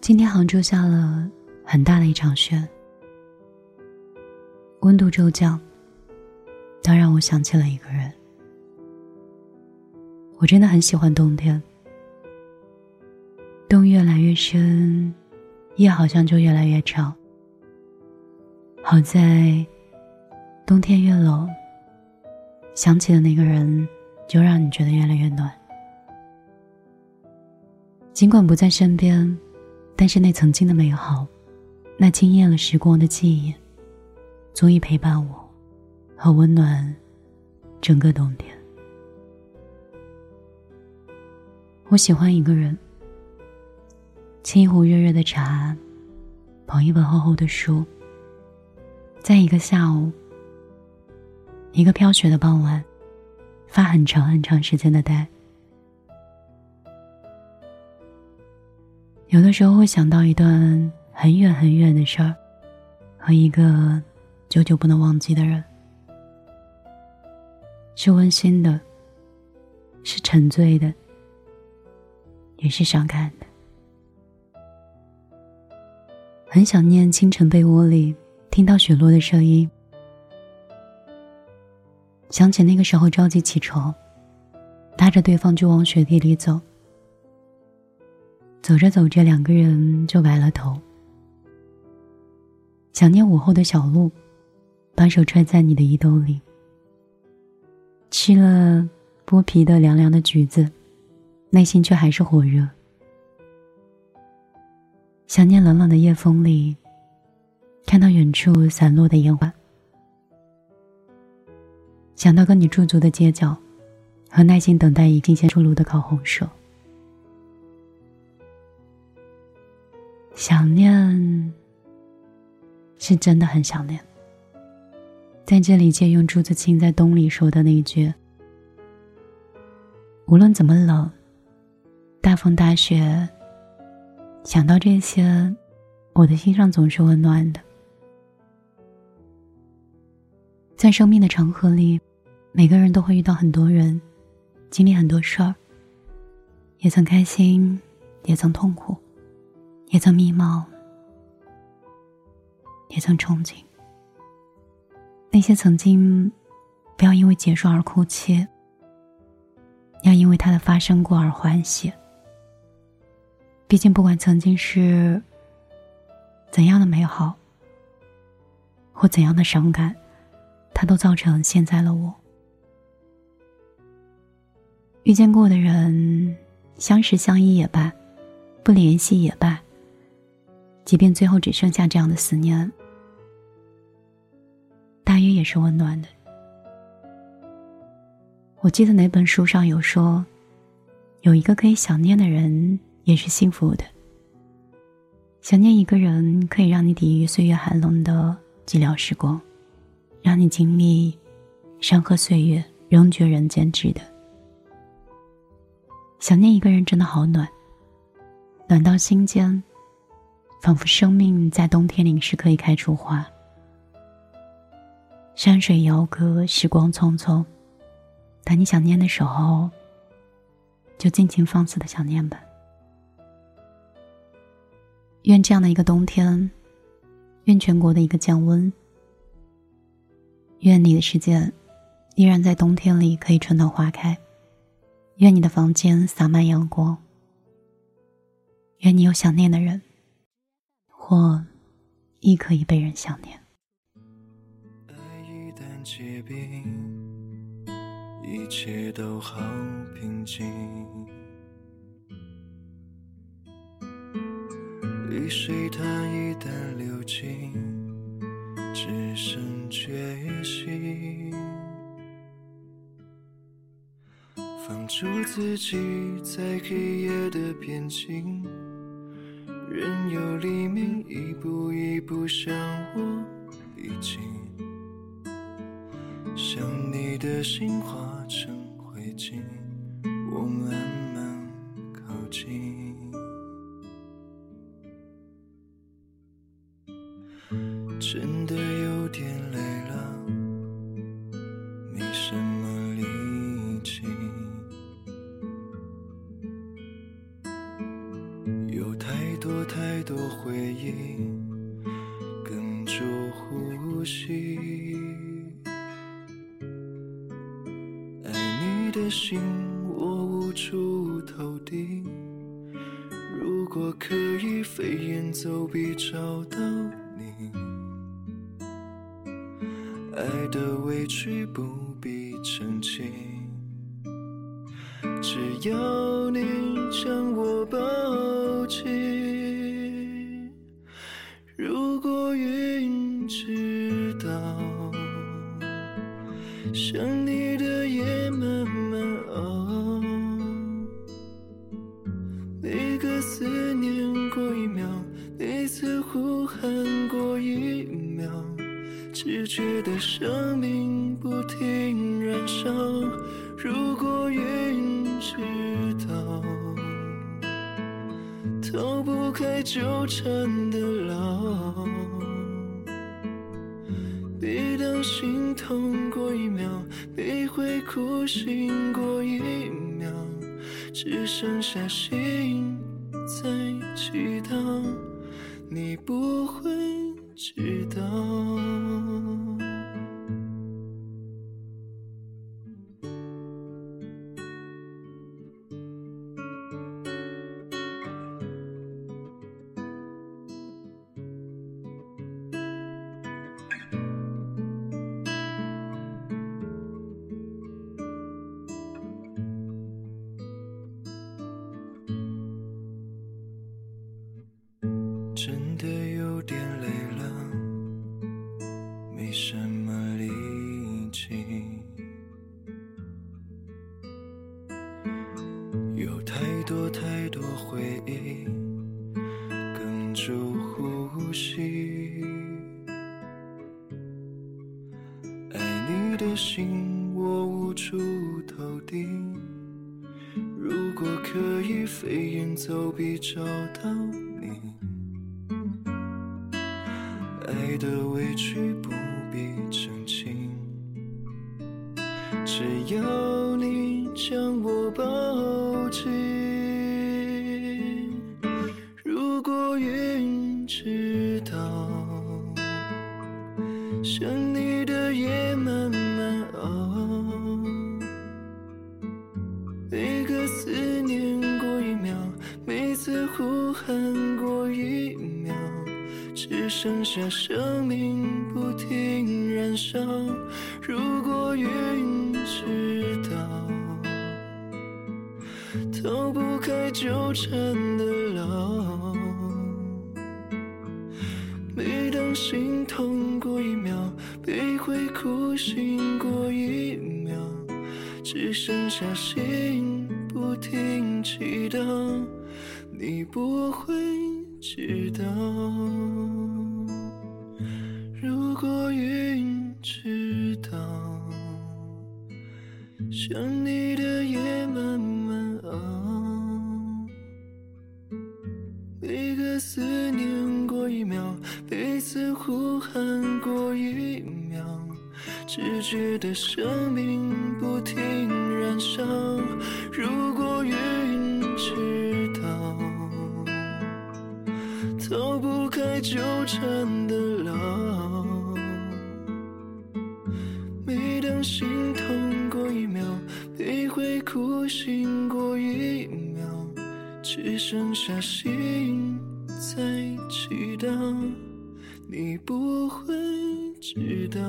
今天杭州下了很大的一场雪，温度骤降，倒让我想起了一个人。我真的很喜欢冬天，冬越来越深，夜好像就越来越长。好在，冬天越冷，想起的那个人就让你觉得越来越暖。尽管不在身边。但是那曾经的美好，那惊艳了时光的记忆，足以陪伴我，和温暖整个冬天。我喜欢一个人，沏一壶热热的茶，捧一本厚厚的书，在一个下午，一个飘雪的傍晚，发很长很长时间的呆。有的时候会想到一段很远很远的事儿，和一个久久不能忘记的人，是温馨的，是沉醉的，也是伤感的。很想念清晨被窝里听到雪落的声音，想起那个时候着急起床，拉着对方就往雪地里走。走着走着，两个人就白了头。想念午后的小路，把手揣在你的衣兜里。吃了剥皮的凉凉的橘子，内心却还是火热。想念冷冷的夜风里，看到远处散落的烟花。想到跟你驻足的街角，和耐心等待已经先出炉的烤红薯。想念，是真的很想念。在这里借用朱自清在《冬》里说的那一句：“无论怎么冷，大风大雪，想到这些，我的心上总是温暖的。”在生命的长河里，每个人都会遇到很多人，经历很多事儿，也曾开心，也曾痛苦。也曾迷茫，也曾憧憬。那些曾经，不要因为结束而哭泣，要因为它的发生过而欢喜。毕竟，不管曾经是怎样的美好，或怎样的伤感，它都造成现在的我。遇见过的人，相识相依也罢，不联系也罢。即便最后只剩下这样的思念，大约也是温暖的。我记得哪本书上有说，有一个可以想念的人也是幸福的。想念一个人，可以让你抵御岁月寒冷的寂寥时光，让你经历山河岁月，仍觉人间值得。想念一个人真的好暖，暖到心间。仿佛生命在冬天里是可以开出花。山水遥隔，时光匆匆，当你想念的时候，就尽情放肆的想念吧。愿这样的一个冬天，愿全国的一个降温，愿你的世界依然在冬天里可以春暖花开，愿你的房间洒满阳光，愿你有想念的人。或亦可以被人想念。爱一旦结冰一切都好平静。泪水它一旦流尽只剩决心放逐自己在黑夜的边境。任由黎明一步一步向我逼近，想你的心化成灰烬，我慢慢靠近。真的有点累的心，我无处投递。如果可以飞檐走壁找到你，爱的委屈不必澄清，只要你将我抱每个思念过一秒，每次呼喊过一秒，只觉得生命不停燃烧。如果云知道，逃不开纠缠的牢。每当心痛过一秒，每回哭醒过一秒。只剩下心在祈祷，你不会知道。有太多太多回忆哽住呼吸。爱你的心，我无处投递。如果可以飞檐走壁找到你。爱的委屈不必澄清，只要你将我抱知道，想你的夜慢慢熬，每个思念过一秒，每次呼喊过一秒。只剩下生命不停燃烧。如果云知道，逃不开纠缠的牢。心痛过一秒，每回哭醒过一秒，只剩下心不停祈祷，你不会。知道，如果云知道，想你的夜慢慢熬，每个思念秒，每次呼喊过一秒，只觉得生命不停燃烧。如果云知道。逃不开纠缠的牢。每当心痛过一秒，每回哭醒过一秒，只剩下心在祈祷，你不会知道。